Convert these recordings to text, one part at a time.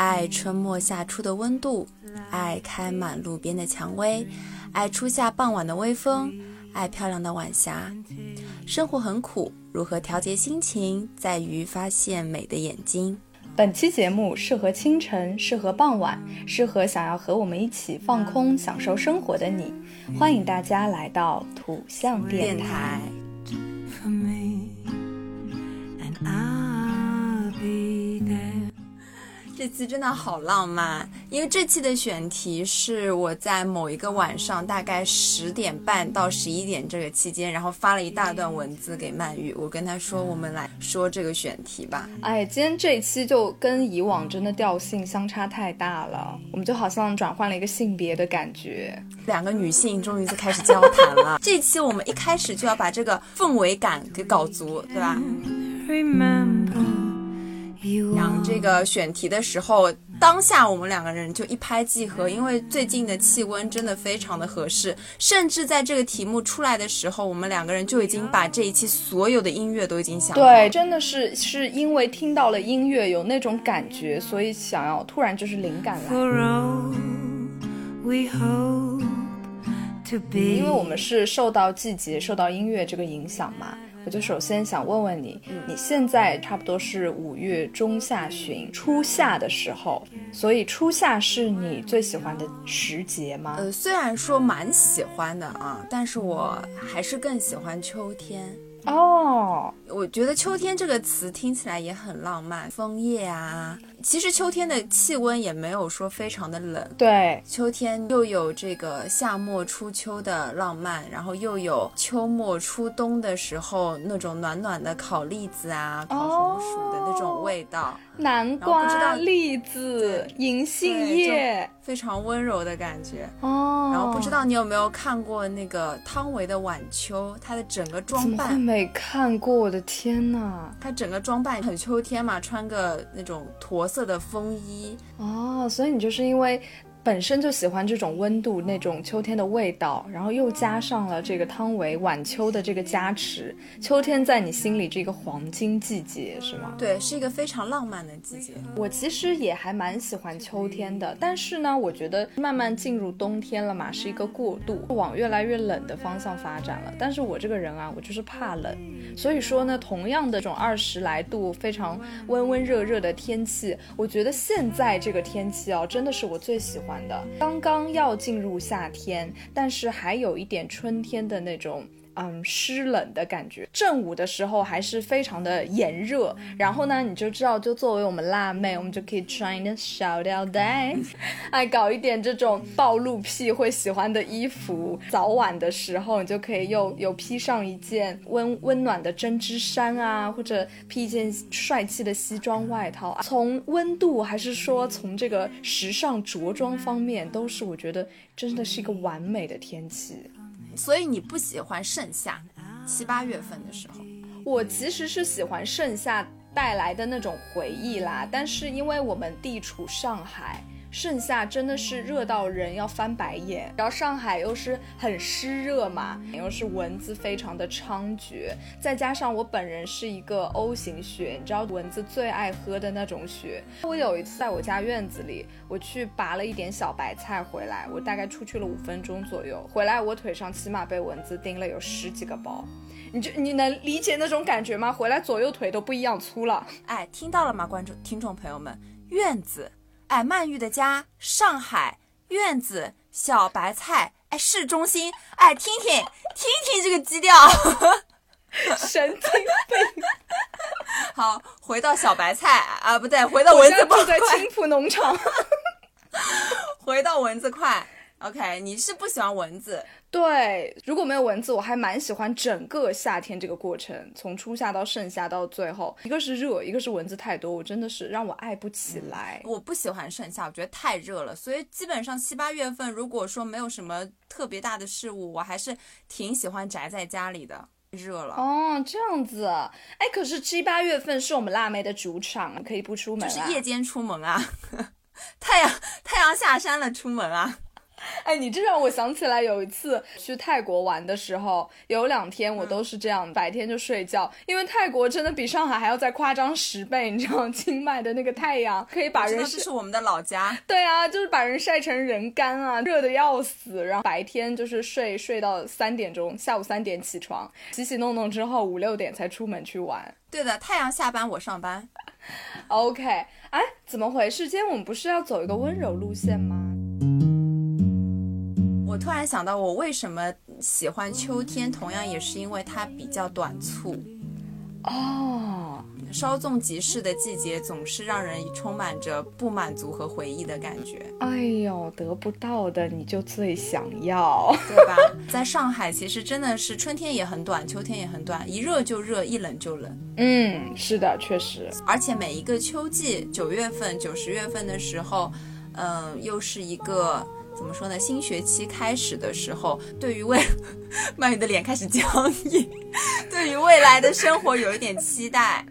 爱春末夏初的温度，爱开满路边的蔷薇，爱初夏傍晚的微风，爱漂亮的晚霞。生活很苦，如何调节心情，在于发现美的眼睛。本期节目适合清晨，适合傍晚，适合想要和我们一起放空、享受生活的你。欢迎大家来到土象电台。这期真的好浪漫，因为这期的选题是我在某一个晚上，大概十点半到十一点这个期间，然后发了一大段文字给曼玉，我跟她说，我们来说这个选题吧。哎，今天这一期就跟以往真的调性相差太大了，我们就好像转换了一个性别的感觉，两个女性终于就开始交谈了。这期我们一开始就要把这个氛围感给搞足，对吧？讲这个选题的时候，当下我们两个人就一拍即合，因为最近的气温真的非常的合适，甚至在这个题目出来的时候，我们两个人就已经把这一期所有的音乐都已经想对，真的是是因为听到了音乐有那种感觉，所以想要突然就是灵感来。因为我们是受到季节、受到音乐这个影响嘛。我就首先想问问你，你现在差不多是五月中下旬、初夏的时候，所以初夏是你最喜欢的时节吗？呃，虽然说蛮喜欢的啊，但是我还是更喜欢秋天。哦，我觉得秋天这个词听起来也很浪漫，枫叶啊。其实秋天的气温也没有说非常的冷，对，秋天又有这个夏末初秋的浪漫，然后又有秋末初冬的时候那种暖暖的烤栗子啊、烤红薯的那种味道，南瓜、栗子、银杏叶，非常温柔的感觉。哦。然后不知道你有没有看过那个汤唯的《晚秋》，她的整个装扮没看过，我的天呐，她整个装扮很秋天嘛，穿个那种驼。色的风衣哦，所以你就是因为。本身就喜欢这种温度，那种秋天的味道，然后又加上了这个汤唯晚秋的这个加持，秋天在你心里这个黄金季节是吗？对，是一个非常浪漫的季节。我其实也还蛮喜欢秋天的，但是呢，我觉得慢慢进入冬天了嘛，是一个过渡，往越来越冷的方向发展了。但是我这个人啊，我就是怕冷，所以说呢，同样的这种二十来度非常温温热热的天气，我觉得现在这个天气啊，真的是我最喜欢。的，刚刚要进入夏天，但是还有一点春天的那种。嗯，湿冷的感觉。正午的时候还是非常的炎热，然后呢，你就知道，就作为我们辣妹，我们就可以穿一点小吊带，哎，搞一点这种暴露癖会喜欢的衣服。早晚的时候，你就可以又又披上一件温温暖的针织衫啊，或者披一件帅气的西装外套。从温度还是说从这个时尚着装方面，都是我觉得真的是一个完美的天气。所以你不喜欢盛夏，七八月份的时候，我其实是喜欢盛夏带来的那种回忆啦。但是因为我们地处上海。盛夏真的是热到人要翻白眼，然后上海又是很湿热嘛，又是蚊子非常的猖獗，再加上我本人是一个 O 型血，你知道蚊子最爱喝的那种血。我有一次在我家院子里，我去拔了一点小白菜回来，我大概出去了五分钟左右，回来我腿上起码被蚊子叮了有十几个包，你就你能理解那种感觉吗？回来左右腿都不一样粗了。哎，听到了吗，观众听众朋友们，院子。哎，曼玉的家，上海院子，小白菜，哎，市中心，哎，听听听听这个基调，神经病。好，回到小白菜啊，不对，回到蚊子快。在青浦农场。回到蚊子快，OK，你是不喜欢蚊子？对，如果没有蚊子，我还蛮喜欢整个夏天这个过程，从初夏到盛夏到最后，一个是热，一个是蚊子太多，我真的是让我爱不起来。我不喜欢盛夏，我觉得太热了，所以基本上七八月份，如果说没有什么特别大的事物，我还是挺喜欢宅在家里的。热了哦，这样子，哎，可是七八月份是我们辣妹的主场，可以不出门，就是夜间出门啊，太阳太阳下山了出门啊。哎，你这让我想起来有一次去泰国玩的时候，有两天我都是这样，白天就睡觉，因为泰国真的比上海还要再夸张十倍，你知道，清迈的那个太阳可以把人，这是我们的老家，对啊，就是把人晒成人干啊，热的要死，然后白天就是睡睡到三点钟，下午三点起床，洗洗弄弄之后五六点才出门去玩。对的，太阳下班我上班。OK，哎，怎么回事？今天我们不是要走一个温柔路线吗？我突然想到，我为什么喜欢秋天，同样也是因为它比较短促。哦，稍纵即逝的季节总是让人充满着不满足和回忆的感觉。哎呦，得不到的你就最想要，对吧？在上海，其实真的是春天也很短，秋天也很短，一热就热，一冷就冷。嗯，是的，确实。而且每一个秋季，九月份、九十月份的时候，嗯，又是一个。怎么说呢？新学期开始的时候，对于未，曼宇的脸开始僵硬，对于未来的生活有一点期待。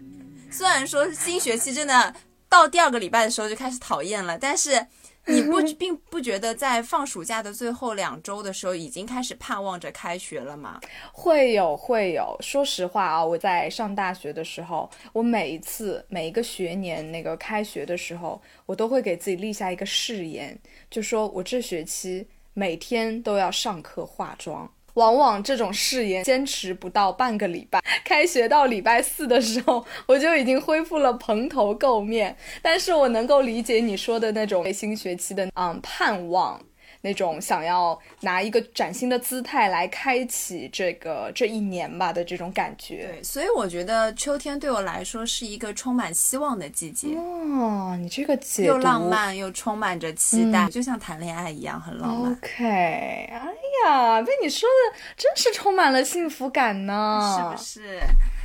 虽然说是新学期真的到第二个礼拜的时候就开始讨厌了，但是。你不并不觉得在放暑假的最后两周的时候，已经开始盼望着开学了吗？会有，会有。说实话啊，我在上大学的时候，我每一次每一个学年那个开学的时候，我都会给自己立下一个誓言，就说我这学期每天都要上课化妆。往往这种誓言坚持不到半个礼拜，开学到礼拜四的时候，我就已经恢复了蓬头垢面。但是我能够理解你说的那种新学期的嗯盼望。那种想要拿一个崭新的姿态来开启这个这一年吧的这种感觉，对，所以我觉得秋天对我来说是一个充满希望的季节。哦，你这个解又浪漫又充满着期待，就像谈恋爱一样，很浪漫。OK，哎呀，被你说的真是充满了幸福感呢，是不是？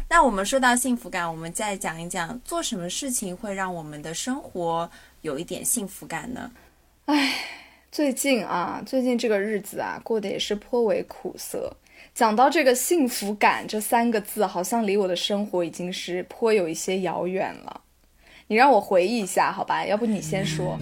那我们说到幸福感，我们再讲一讲做什么事情会让我们的生活有一点幸福感呢？哎。最近啊，最近这个日子啊，过得也是颇为苦涩。讲到这个幸福感这三个字，好像离我的生活已经是颇有一些遥远了。你让我回忆一下，好吧？要不你先说。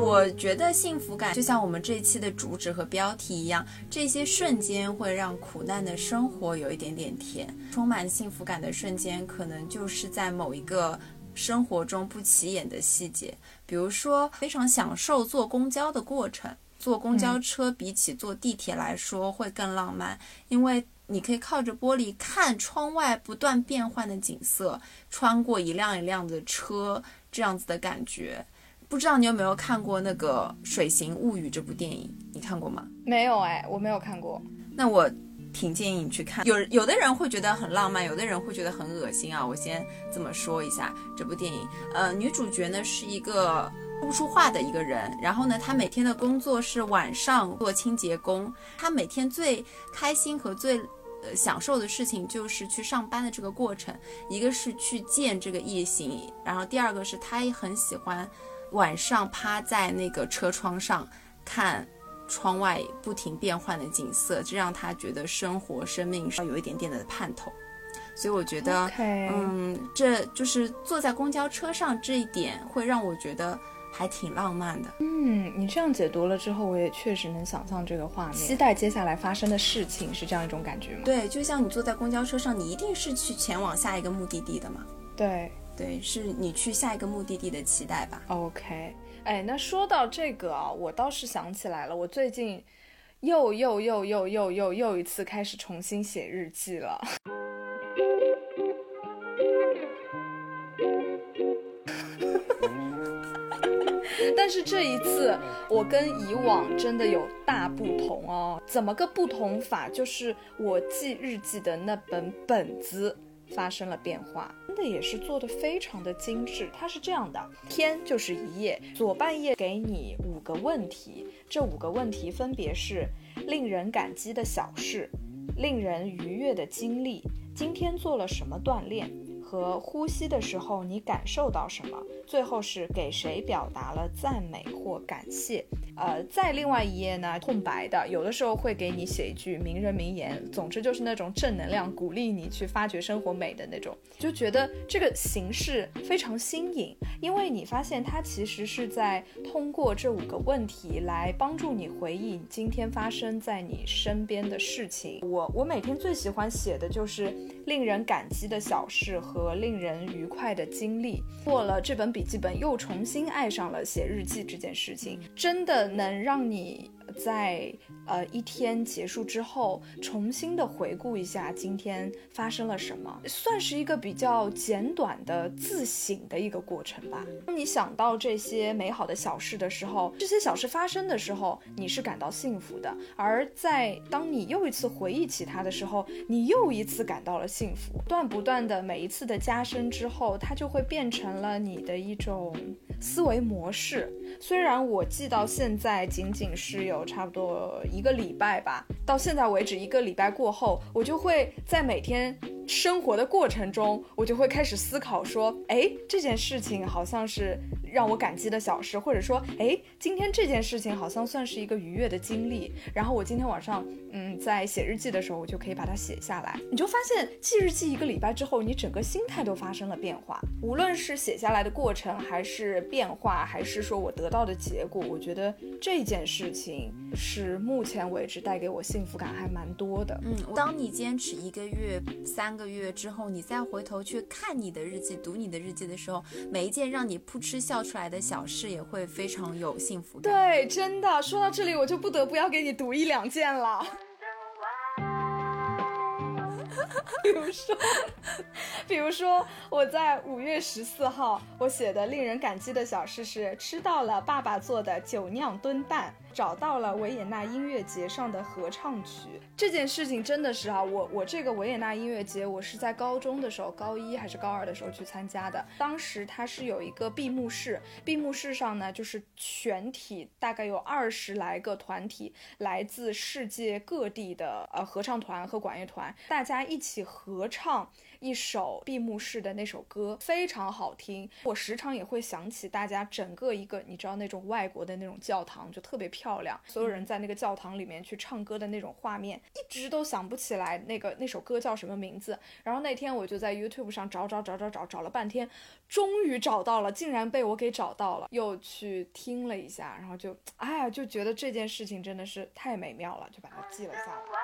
我觉得幸福感就像我们这一期的主旨和标题一样，这些瞬间会让苦难的生活有一点点甜。充满幸福感的瞬间，可能就是在某一个。生活中不起眼的细节，比如说非常享受坐公交的过程。坐公交车比起坐地铁来说会更浪漫，因为你可以靠着玻璃看窗外不断变换的景色，穿过一辆一辆的车，这样子的感觉。不知道你有没有看过那个《水形物语》这部电影？你看过吗？没有哎，我没有看过。那我。挺建议你去看，有有的人会觉得很浪漫，有的人会觉得很恶心啊。我先这么说一下这部电影，呃，女主角呢是一个说不出话的一个人，然后呢，她每天的工作是晚上做清洁工，她每天最开心和最呃享受的事情就是去上班的这个过程，一个是去见这个异性，然后第二个是她也很喜欢晚上趴在那个车窗上看。窗外不停变换的景色，这让他觉得生活、生命是有一点点的盼头。所以我觉得，嗯，这就是坐在公交车上这一点，会让我觉得还挺浪漫的。嗯，你这样解读了之后，我也确实能想象这个画面，期待接下来发生的事情，是这样一种感觉吗？对，就像你坐在公交车上，你一定是去前往下一个目的地的嘛？对，对，是你去下一个目的地的期待吧？OK。哎，那说到这个啊，我倒是想起来了，我最近又又又又又又又一次开始重新写日记了。但是这一次，我跟以往真的有大不同哦。怎么个不同法？就是我记日记的那本本子。发生了变化。真的也是做的非常的精致。它是这样的，天就是一页，左半页给你五个问题，这五个问题分别是令人感激的小事，令人愉悦的经历，今天做了什么锻炼。和呼吸的时候，你感受到什么？最后是给谁表达了赞美或感谢？呃，在另外一页呢，空白的，有的时候会给你写一句名人名言，总之就是那种正能量，鼓励你去发掘生活美的那种。就觉得这个形式非常新颖，因为你发现它其实是在通过这五个问题来帮助你回忆今天发生在你身边的事情。我我每天最喜欢写的就是令人感激的小事和。令人愉快的经历，过了这本笔记本，又重新爱上了写日记这件事情，真的能让你。在呃一天结束之后，重新的回顾一下今天发生了什么，算是一个比较简短的自省的一个过程吧。当你想到这些美好的小事的时候，这些小事发生的时候，你是感到幸福的；而在当你又一次回忆起它的时候，你又一次感到了幸福。断不断的每一次的加深之后，它就会变成了你的一种思维模式。虽然我记到现在仅仅是有。差不多一个礼拜吧，到现在为止，一个礼拜过后，我就会在每天生活的过程中，我就会开始思考说，哎，这件事情好像是。让我感激的小事，或者说，哎，今天这件事情好像算是一个愉悦的经历。然后我今天晚上，嗯，在写日记的时候，我就可以把它写下来。你就发现，记日记一个礼拜之后，你整个心态都发生了变化。无论是写下来的过程，还是变化，还是说我得到的结果，我觉得这件事情是目前为止带给我幸福感还蛮多的。嗯，当你坚持一个月、三个月之后，你再回头去看你的日记、读你的日记的时候，每一件让你扑哧笑。出来的小事也会非常有幸福感。对，真的说到这里，我就不得不要给你读一两件了。比如说，比如说我在五月十四号，我写的令人感激的小事是吃到了爸爸做的酒酿炖蛋。找到了维也纳音乐节上的合唱曲这件事情真的是啊，我我这个维也纳音乐节我是在高中的时候，高一还是高二的时候去参加的。当时它是有一个闭幕式，闭幕式上呢就是全体大概有二十来个团体，来自世界各地的呃合唱团和管乐团，大家一起合唱一首闭幕式的那首歌，非常好听。我时常也会想起大家整个一个你知道那种外国的那种教堂就特别漂。亮，所有人在那个教堂里面去唱歌的那种画面，一直都想不起来那个那首歌叫什么名字。然后那天我就在 YouTube 上找找找找找找了半天，终于找到了，竟然被我给找到了，又去听了一下，然后就哎呀，就觉得这件事情真的是太美妙了，就把它记了下来。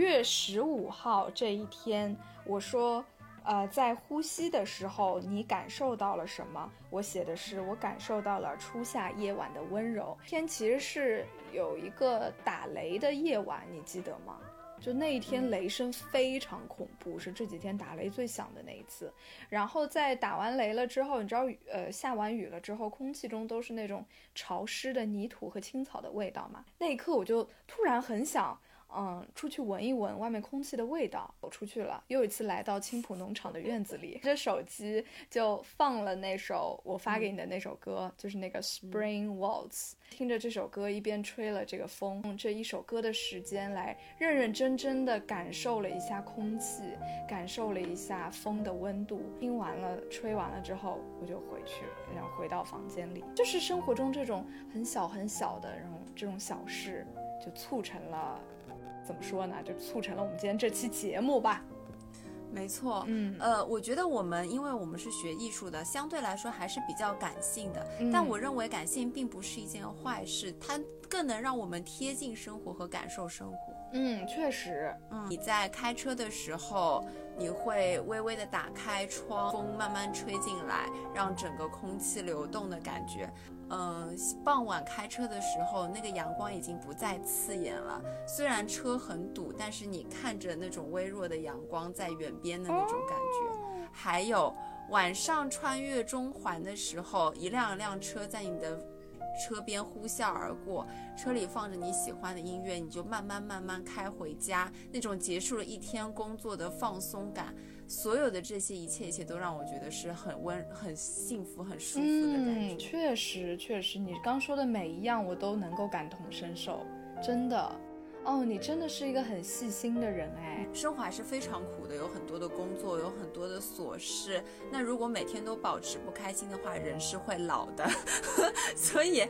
月十五号这一天，我说。呃，在呼吸的时候，你感受到了什么？我写的是，我感受到了初夏夜晚的温柔。天其实是有一个打雷的夜晚，你记得吗？就那一天雷声非常恐怖，是这几天打雷最响的那一次。然后在打完雷了之后，你知道，呃，下完雨了之后，空气中都是那种潮湿的泥土和青草的味道嘛。那一刻，我就突然很想。嗯，出去闻一闻外面空气的味道。走出去了，又一次来到青浦农场的院子里，这手机就放了那首我发给你的那首歌，就是那个 Spring Waltz。听着这首歌，一边吹了这个风，用这一首歌的时间来认认真真的感受了一下空气，感受了一下风的温度。听完了，吹完了之后，我就回去了，然后回到房间里。就是生活中这种很小很小的，然后这种小事，就促成了。怎么说呢？就促成了我们今天这期节目吧。没错，嗯，呃，我觉得我们，因为我们是学艺术的，相对来说还是比较感性的。但我认为感性并不是一件坏事，它更能让我们贴近生活和感受生活。嗯，确实。嗯，你在开车的时候，你会微微的打开窗，风慢慢吹进来，让整个空气流动的感觉。嗯，傍晚开车的时候，那个阳光已经不再刺眼了。虽然车很堵，但是你看着那种微弱的阳光在远边的那种感觉。还有晚上穿越中环的时候，一辆一辆车在你的车边呼啸而过，车里放着你喜欢的音乐，你就慢慢慢慢开回家，那种结束了一天工作的放松感，所有的这些一切一切都让我觉得是很温、很幸福、很舒服的感觉。嗯，确实确实，你刚说的每一样我都能够感同身受，真的。哦，你真的是一个很细心的人哎。生活还是非常苦的，有很多的工作，有很多的琐事。那如果每天都保持不开心的话，人是会老的。所以，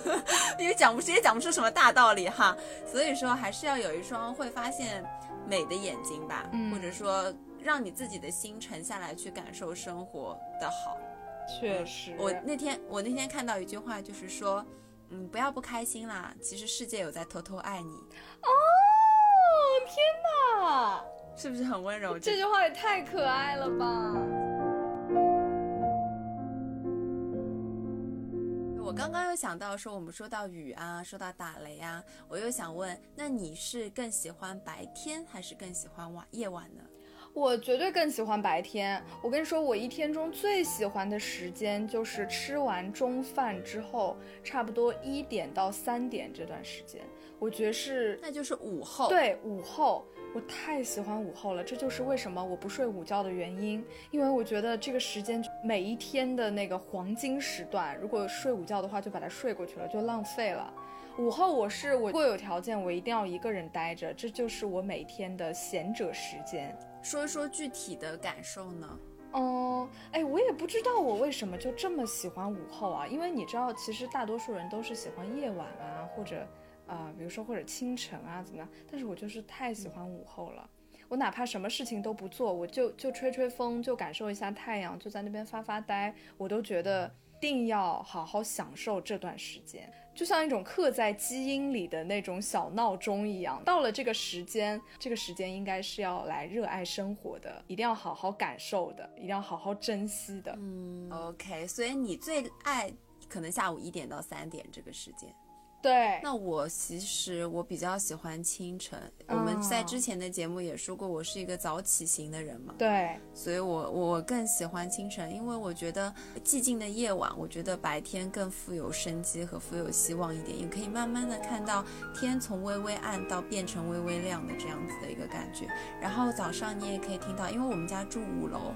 因为讲不出也讲不出什么大道理哈。所以说，还是要有一双会发现美的眼睛吧，或者说让你自己的心沉下来去感受生活的好。确实，我那天我那天看到一句话，就是说。嗯，不要不开心啦，其实世界有在偷偷爱你。哦，天哪，是不是很温柔？这句话也太可爱了吧！我刚刚又想到说，我们说到雨啊，说到打雷啊，我又想问，那你是更喜欢白天还是更喜欢晚夜晚呢？我绝对更喜欢白天。我跟你说，我一天中最喜欢的时间就是吃完中饭之后，差不多一点到三点这段时间，我觉得是，那就是午后。对，午后，我太喜欢午后了。这就是为什么我不睡午觉的原因，因为我觉得这个时间每一天的那个黄金时段，如果睡午觉的话，就把它睡过去了，就浪费了。午后我是我，如果有条件，我一定要一个人待着，这就是我每天的闲者时间。说一说具体的感受呢？嗯，哎，我也不知道我为什么就这么喜欢午后啊，因为你知道，其实大多数人都是喜欢夜晚啊，或者啊，比如说或者清晨啊，怎么样？但是我就是太喜欢午后了。我哪怕什么事情都不做，我就就吹吹风，就感受一下太阳，就在那边发发呆，我都觉得定要好好享受这段时间。就像一种刻在基因里的那种小闹钟一样，到了这个时间，这个时间应该是要来热爱生活的，一定要好好感受的，一定要好好珍惜的。嗯，OK，所以你最爱可能下午一点到三点这个时间。对，那我其实我比较喜欢清晨。我们在之前的节目也说过，我是一个早起型的人嘛。对，所以我我更喜欢清晨，因为我觉得寂静的夜晚，我觉得白天更富有生机和富有希望一点，也可以慢慢的看到天从微微暗到变成微微亮的这样子的一个感觉。然后早上你也可以听到，因为我们家住五楼。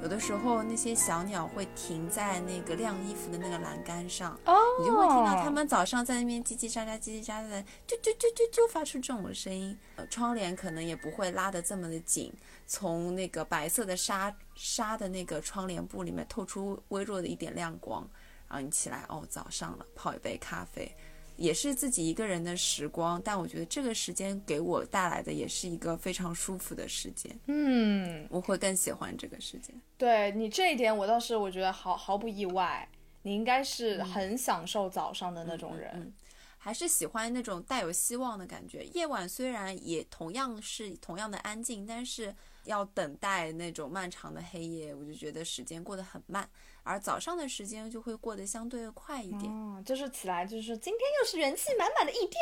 有的时候那些小鸟会停在那个晾衣服的那个栏杆上，你就会听到它们早上在那边叽叽喳喳、叽叽喳喳的，就就就就就发出这种声音。窗帘可能也不会拉得这么的紧，从那个白色的纱纱的那个窗帘布里面透出微弱的一点亮光，然后你起来哦，早上了，泡一杯咖啡。也是自己一个人的时光，但我觉得这个时间给我带来的也是一个非常舒服的时间。嗯，我会更喜欢这个时间。对你这一点，我倒是我觉得毫毫不意外。你应该是很享受早上的那种人。还是喜欢那种带有希望的感觉。夜晚虽然也同样是同样的安静，但是要等待那种漫长的黑夜，我就觉得时间过得很慢。而早上的时间就会过得相对快一点。哦，就是起来就是今天又是元气满满的一天，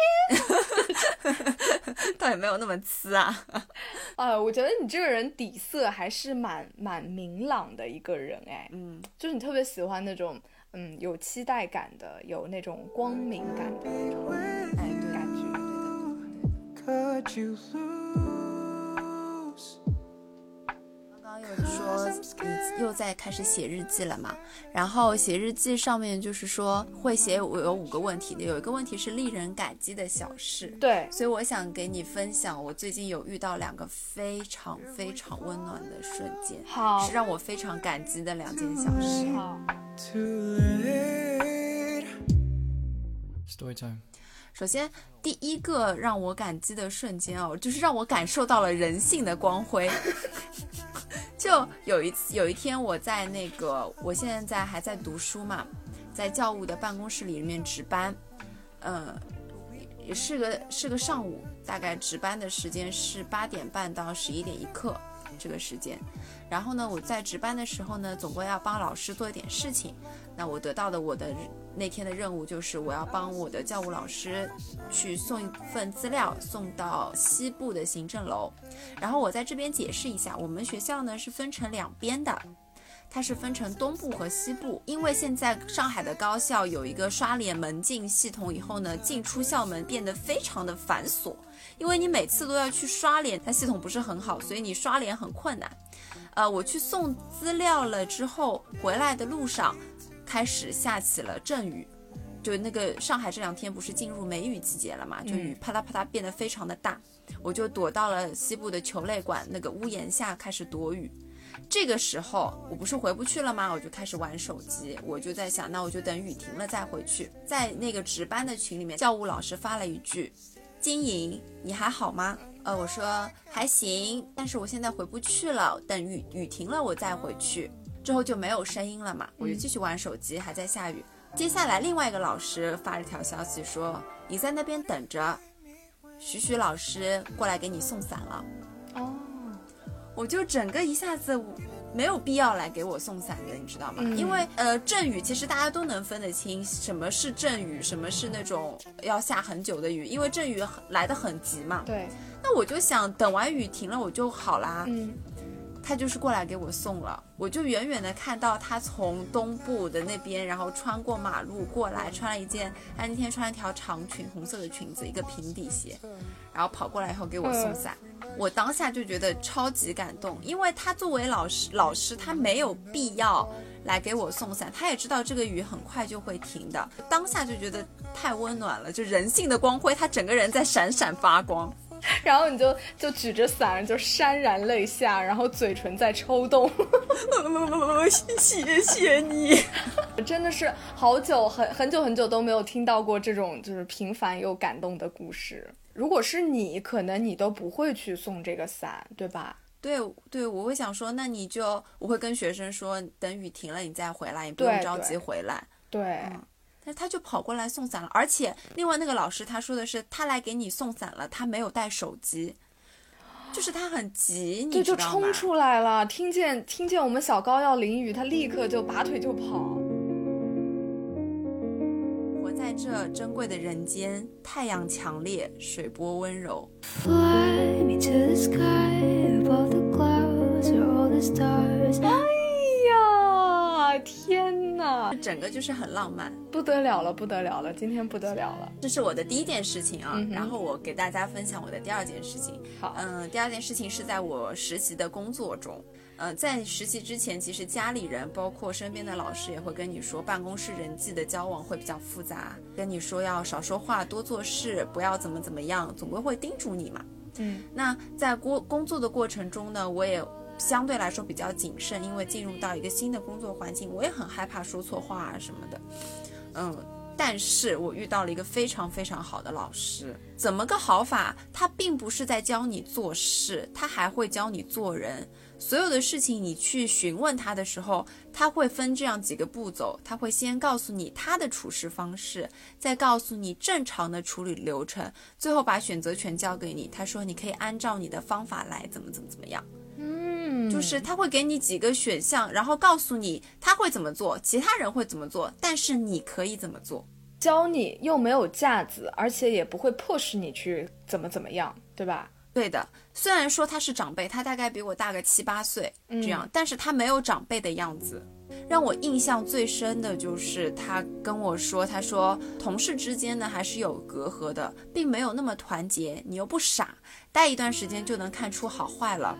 倒也没有那么呲啊。啊，我觉得你这个人底色还是蛮蛮明朗的一个人哎。嗯，就是你特别喜欢那种。嗯，有期待感的，有那种光明感的那种哎，感觉。说你又在开始写日记了嘛？然后写日记上面就是说会写我有五个问题的，有一个问题是令人感激的小事。对，所以我想给你分享，我最近有遇到两个非常非常温暖的瞬间，好，是让我非常感激的两件小事。好。Story time。首先，第一个让我感激的瞬间哦，就是让我感受到了人性的光辉。就有一次，有一天我在那个，我现在在还在读书嘛，在教务的办公室里面值班，嗯，也是个是个上午，大概值班的时间是八点半到十一点一刻这个时间。然后呢，我在值班的时候呢，总归要帮老师做一点事情。那我得到的我的那天的任务就是，我要帮我的教务老师去送一份资料，送到西部的行政楼。然后我在这边解释一下，我们学校呢是分成两边的，它是分成东部和西部。因为现在上海的高校有一个刷脸门禁系统，以后呢，进出校门变得非常的繁琐，因为你每次都要去刷脸，它系统不是很好，所以你刷脸很困难。呃，我去送资料了之后，回来的路上开始下起了阵雨。就那个上海这两天不是进入梅雨季节了嘛，就雨啪嗒啪嗒变得非常的大，我就躲到了西部的球类馆那个屋檐下开始躲雨。这个时候我不是回不去了吗？我就开始玩手机，我就在想，那我就等雨停了再回去。在那个值班的群里面，教务老师发了一句：“金莹，你还好吗？”呃，我说还行，但是我现在回不去了，等雨雨停了我再回去。之后就没有声音了嘛，我就继续玩手机，还在下雨。接下来，另外一个老师发了条消息说：“你在那边等着，徐徐老师过来给你送伞了。”哦，我就整个一下子没有必要来给我送伞的，你知道吗？因为呃，阵雨其实大家都能分得清什么是阵雨，什么是那种要下很久的雨，因为阵雨来的很急嘛。对。那我就想等完雨停了我就好啦。嗯。他就是过来给我送了，我就远远的看到他从东部的那边，然后穿过马路过来，穿了一件，他那天穿一条长裙，红色的裙子，一个平底鞋，然后跑过来以后给我送伞，我当下就觉得超级感动，因为他作为老师，老师他没有必要来给我送伞，他也知道这个雨很快就会停的，当下就觉得太温暖了，就人性的光辉，他整个人在闪闪发光。然后你就就举着伞，就潸然泪下，然后嘴唇在抽动。谢谢你，真的是好久很很久很久都没有听到过这种就是平凡又感动的故事。如果是你，可能你都不会去送这个伞，对吧？对对，我会想说，那你就我会跟学生说，等雨停了你再回来，你不用着急回来。对。那他就跑过来送伞了，而且另外那个老师他说的是他来给你送伞了，他没有带手机，就是他很急，你就冲出来了，听见听见我们小高要淋雨，他立刻就拔腿就跑。活在这珍贵的人间，太阳强烈，水波温柔。哎呀天哪，整个就是很浪漫，不得了了，不得了了，今天不得了了。这是我的第一件事情啊，然后我给大家分享我的第二件事情。好，嗯，第二件事情是在我实习的工作中，呃，在实习之前，其实家里人包括身边的老师也会跟你说，办公室人际的交往会比较复杂，跟你说要少说话，多做事，不要怎么怎么样，总归会叮嘱你嘛。嗯，那在工工作的过程中呢，我也。相对来说比较谨慎，因为进入到一个新的工作环境，我也很害怕说错话啊什么的。嗯，但是我遇到了一个非常非常好的老师。怎么个好法？他并不是在教你做事，他还会教你做人。所有的事情你去询问他的时候，他会分这样几个步骤：他会先告诉你他的处事方式，再告诉你正常的处理流程，最后把选择权交给你。他说你可以按照你的方法来，怎么怎么怎么样。嗯，就是他会给你几个选项，然后告诉你他会怎么做，其他人会怎么做，但是你可以怎么做，教你又没有架子，而且也不会迫使你去怎么怎么样，对吧？对的，虽然说他是长辈，他大概比我大个七八岁这样，但是他没有长辈的样子。让我印象最深的就是他跟我说，他说同事之间呢还是有隔阂的，并没有那么团结。你又不傻，待一段时间就能看出好坏了。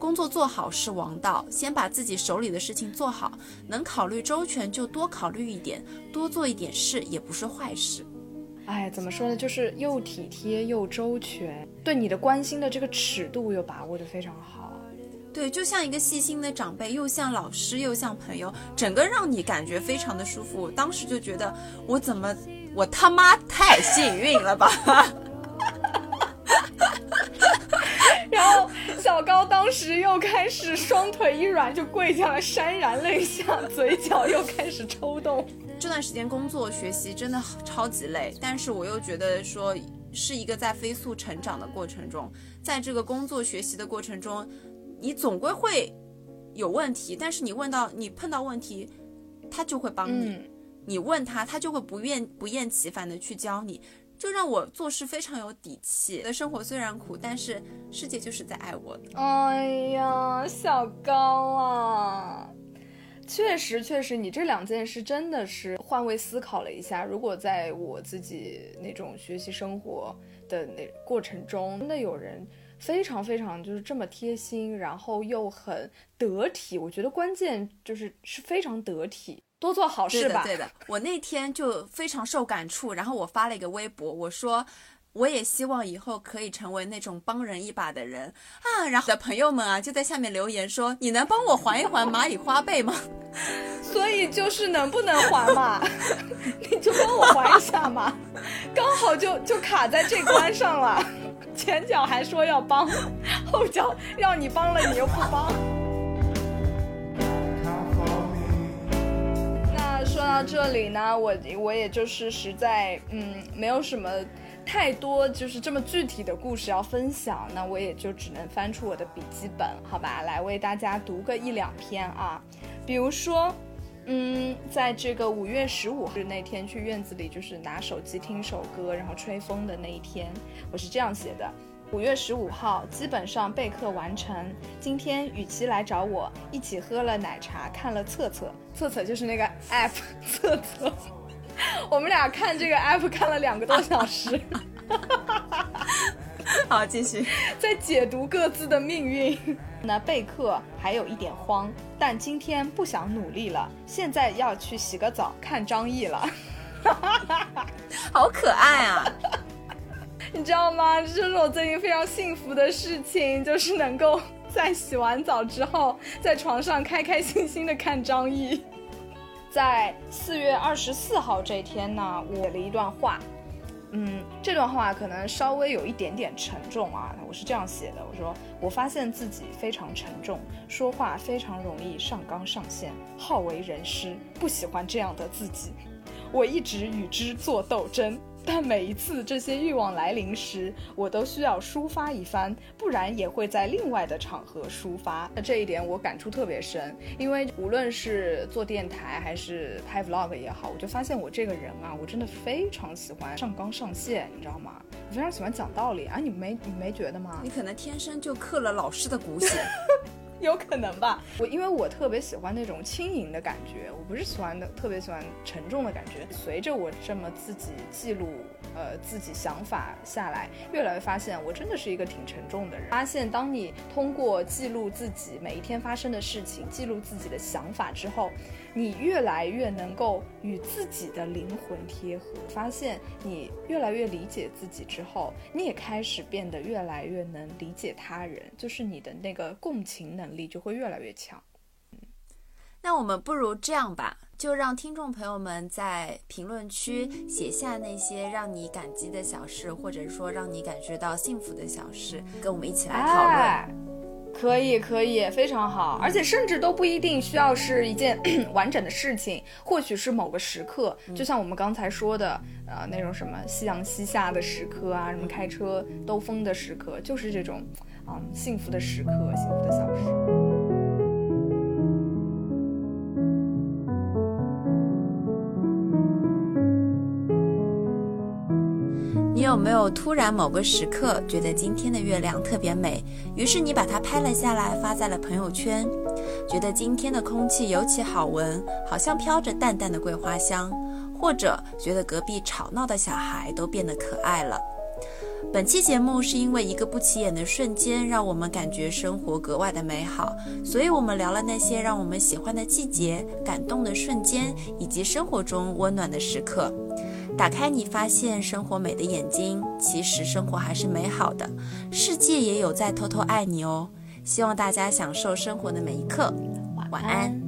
工作做好是王道，先把自己手里的事情做好，能考虑周全就多考虑一点，多做一点事也不是坏事。哎，怎么说呢？就是又体贴又周全，对你的关心的这个尺度又把握的非常好。对，就像一个细心的长辈，又像老师，又像朋友，整个让你感觉非常的舒服。当时就觉得，我怎么，我他妈太幸运了吧！小高当时又开始双腿一软就跪下了，潸然泪下，嘴角又开始抽动。这段时间工作学习真的超级累，但是我又觉得说是一个在飞速成长的过程中，在这个工作学习的过程中，你总归会有问题，但是你问到你碰到问题，他就会帮你；你问他，他就会不厌不厌其烦的去教你。就让我做事非常有底气。的生活虽然苦，但是世界就是在爱我的。哎呀，小高啊，确实，确实，你这两件事真的是换位思考了一下。如果在我自己那种学习生活的那过程中，真的有人非常非常就是这么贴心，然后又很得体。我觉得关键就是是非常得体，多做好事吧。对的，我那天就非常受感触，然后我发了一个微博，我说。我也希望以后可以成为那种帮人一把的人啊！然后的朋友们啊，就在下面留言说：“你能帮我还一还蚂蚁花呗吗？” 所以就是能不能还嘛？你就帮我还一下嘛，刚好就就卡在这关上了。前脚还说要帮，后脚让你帮了你又不帮。那说到这里呢，我我也就是实在嗯，没有什么。太多就是这么具体的故事要分享，那我也就只能翻出我的笔记本，好吧，来为大家读个一两篇啊。比如说，嗯，在这个五月十五日那天去院子里，就是拿手机听首歌，然后吹风的那一天，我是这样写的：五月十五号，基本上备课完成。今天雨琦来找我，一起喝了奶茶，看了测测，测测就是那个 app 测测。我们俩看这个 app 看了两个多小时，好，继续 在解读各自的命运。那备课还有一点慌，但今天不想努力了，现在要去洗个澡看张译了，好可爱啊！你知道吗？这就是我最近非常幸福的事情，就是能够在洗完澡之后，在床上开开心心的看张译。在四月二十四号这天呢，我写了一段话，嗯，这段话可能稍微有一点点沉重啊。我是这样写的：我说，我发现自己非常沉重，说话非常容易上纲上线，好为人师，不喜欢这样的自己，我一直与之作斗争。但每一次这些欲望来临时，我都需要抒发一番，不然也会在另外的场合抒发。那这一点我感触特别深，因为无论是做电台还是拍 vlog 也好，我就发现我这个人啊，我真的非常喜欢上纲上线，你知道吗？我非常喜欢讲道理啊，你没你没觉得吗？你可能天生就刻了老师的骨血。有可能吧，我因为我特别喜欢那种轻盈的感觉，我不是喜欢的特别喜欢沉重的感觉。随着我这么自己记录，呃，自己想法下来，越来越发现我真的是一个挺沉重的人。发现当你通过记录自己每一天发生的事情，记录自己的想法之后。你越来越能够与自己的灵魂贴合，发现你越来越理解自己之后，你也开始变得越来越能理解他人，就是你的那个共情能力就会越来越强。嗯，那我们不如这样吧，就让听众朋友们在评论区写下那些让你感激的小事，或者说让你感觉到幸福的小事，跟我们一起来讨论。可以，可以，非常好，而且甚至都不一定需要是一件 完整的事情，或许是某个时刻，就像我们刚才说的，呃，那种什么夕阳西下的时刻啊，什么开车兜风的时刻，就是这种，嗯，幸福的时刻，幸福的小事。有没有突然某个时刻觉得今天的月亮特别美，于是你把它拍了下来发在了朋友圈？觉得今天的空气尤其好闻，好像飘着淡淡的桂花香，或者觉得隔壁吵闹的小孩都变得可爱了。本期节目是因为一个不起眼的瞬间，让我们感觉生活格外的美好，所以我们聊了那些让我们喜欢的季节、感动的瞬间，以及生活中温暖的时刻。打开你发现生活美的眼睛，其实生活还是美好的，世界也有在偷偷爱你哦。希望大家享受生活的每一刻，晚安。